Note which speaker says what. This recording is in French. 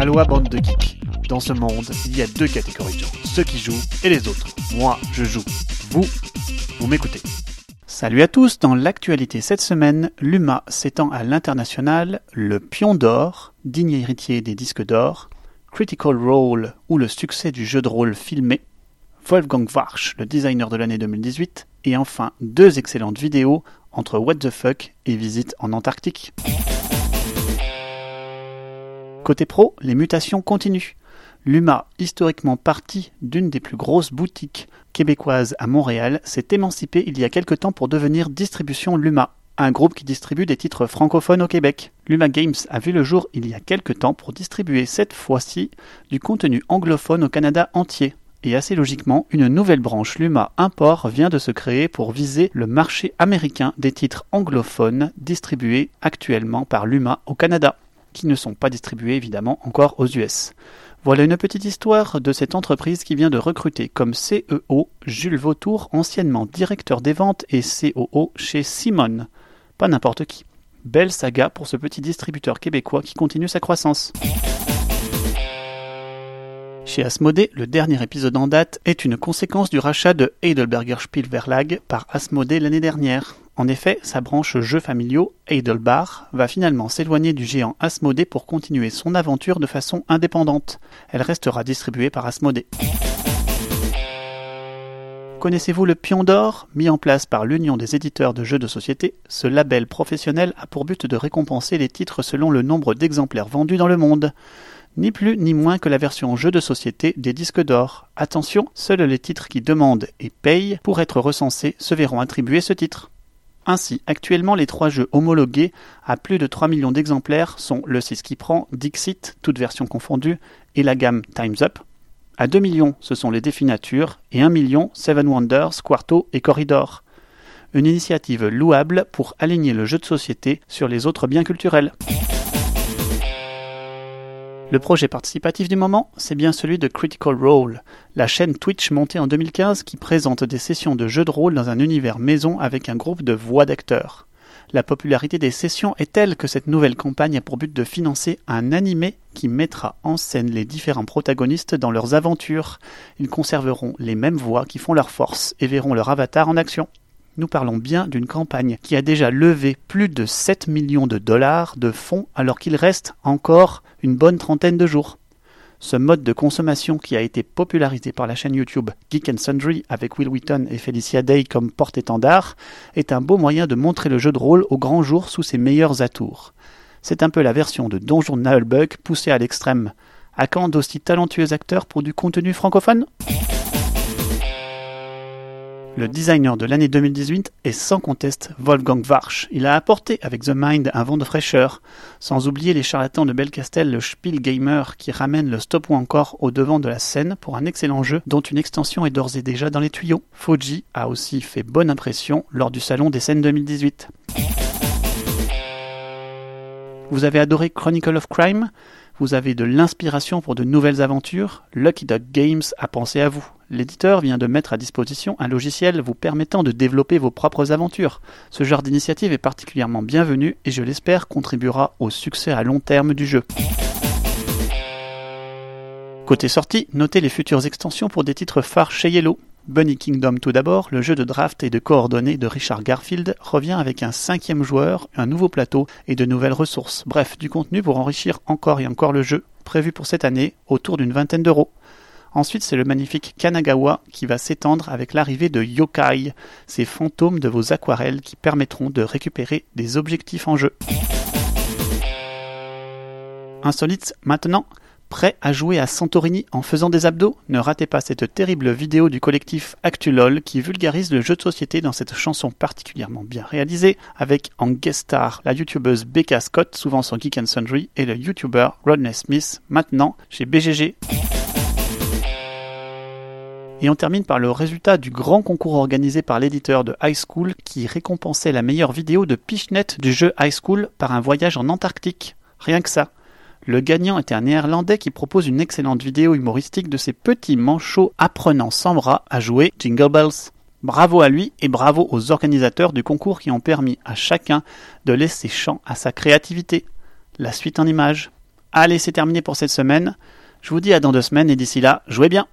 Speaker 1: Aloha bande de geeks. Dans ce monde, il y a deux catégories de gens, ceux qui jouent et les autres. Moi, je joue. Vous, vous m'écoutez. Salut à tous, dans l'actualité cette semaine, l'UMA s'étend à l'international, le pion d'or, digne héritier des disques d'or, Critical Role ou le succès du jeu de rôle filmé, Wolfgang Warsch, le designer de l'année 2018, et enfin deux excellentes vidéos entre What the Fuck et Visite en Antarctique. Côté pro, les mutations continuent. L'UMA, historiquement partie d'une des plus grosses boutiques québécoises à Montréal, s'est émancipée il y a quelque temps pour devenir Distribution Luma, un groupe qui distribue des titres francophones au Québec. Luma Games a vu le jour il y a quelque temps pour distribuer cette fois-ci du contenu anglophone au Canada entier. Et assez logiquement, une nouvelle branche Luma Import vient de se créer pour viser le marché américain des titres anglophones distribués actuellement par Luma au Canada qui ne sont pas distribués évidemment encore aux US. Voilà une petite histoire de cette entreprise qui vient de recruter comme CEO Jules Vautour, anciennement directeur des ventes et COO chez Simon. Pas n'importe qui. Belle saga pour ce petit distributeur québécois qui continue sa croissance. Chez Asmodée, le dernier épisode en date est une conséquence du rachat de Heidelberger Spielverlag par Asmodée l'année dernière. En effet, sa branche jeux familiaux, Heidelbar, va finalement s'éloigner du géant Asmodée pour continuer son aventure de façon indépendante. Elle restera distribuée par Asmodée. Connaissez-vous le Pion d'Or Mis en place par l'Union des éditeurs de jeux de société, ce label professionnel a pour but de récompenser les titres selon le nombre d'exemplaires vendus dans le monde. Ni plus ni moins que la version jeu de société des disques d'or. Attention, seuls les titres qui demandent et payent pour être recensés se verront attribuer ce titre. Ainsi, actuellement, les trois jeux homologués à plus de 3 millions d'exemplaires sont le 6 qui prend, Dixit, toutes versions confondues, et la gamme Time's Up. À 2 millions, ce sont les défis nature, et 1 million, Seven Wonders, Quarto et Corridor. Une initiative louable pour aligner le jeu de société sur les autres biens culturels. Le projet participatif du moment, c'est bien celui de Critical Role, la chaîne Twitch montée en 2015 qui présente des sessions de jeux de rôle dans un univers maison avec un groupe de voix d'acteurs. La popularité des sessions est telle que cette nouvelle campagne a pour but de financer un animé qui mettra en scène les différents protagonistes dans leurs aventures. Ils conserveront les mêmes voix qui font leur force et verront leur avatar en action nous parlons bien d'une campagne qui a déjà levé plus de 7 millions de dollars de fonds alors qu'il reste encore une bonne trentaine de jours. Ce mode de consommation qui a été popularisé par la chaîne YouTube Geek Sundry avec Will Wheaton et Felicia Day comme porte-étendard est un beau moyen de montrer le jeu de rôle au grand jour sous ses meilleurs atours. C'est un peu la version de Donjon Nullbug poussée à l'extrême. À quand d'aussi talentueux acteurs pour du contenu francophone? Le designer de l'année 2018 est sans conteste Wolfgang Warsch. Il a apporté avec The Mind un vent de fraîcheur, sans oublier les charlatans de Belcastel, le Spiel Gamer, qui ramène le stop ou encore au devant de la scène pour un excellent jeu dont une extension est d'ores et déjà dans les tuyaux. Fuji a aussi fait bonne impression lors du salon des scènes 2018. Vous avez adoré Chronicle of Crime? Vous avez de l'inspiration pour de nouvelles aventures, Lucky Duck Games a pensé à vous. L'éditeur vient de mettre à disposition un logiciel vous permettant de développer vos propres aventures. Ce genre d'initiative est particulièrement bienvenu et je l'espère contribuera au succès à long terme du jeu. Côté sortie, notez les futures extensions pour des titres phares chez Yellow. Bunny Kingdom tout d'abord, le jeu de draft et de coordonnées de Richard Garfield revient avec un cinquième joueur, un nouveau plateau et de nouvelles ressources. Bref, du contenu pour enrichir encore et encore le jeu, prévu pour cette année autour d'une vingtaine d'euros. Ensuite, c'est le magnifique Kanagawa qui va s'étendre avec l'arrivée de Yokai, ces fantômes de vos aquarelles qui permettront de récupérer des objectifs en jeu. Insolite maintenant, Prêt à jouer à Santorini en faisant des abdos? Ne ratez pas cette terrible vidéo du collectif Actulol qui vulgarise le jeu de société dans cette chanson particulièrement bien réalisée, avec en guest star la youtubeuse Becca Scott, souvent sur Geek and Sundry, et le youtuber Rodney Smith, maintenant chez BGG. Et on termine par le résultat du grand concours organisé par l'éditeur de High School qui récompensait la meilleure vidéo de Pichnet du jeu High School par un voyage en Antarctique. Rien que ça. Le gagnant était un néerlandais qui propose une excellente vidéo humoristique de ses petits manchots apprenant sans bras à jouer Jingle Bells. Bravo à lui et bravo aux organisateurs du concours qui ont permis à chacun de laisser champ à sa créativité. La suite en images. Allez, c'est terminé pour cette semaine. Je vous dis à dans deux semaines et d'ici là, jouez bien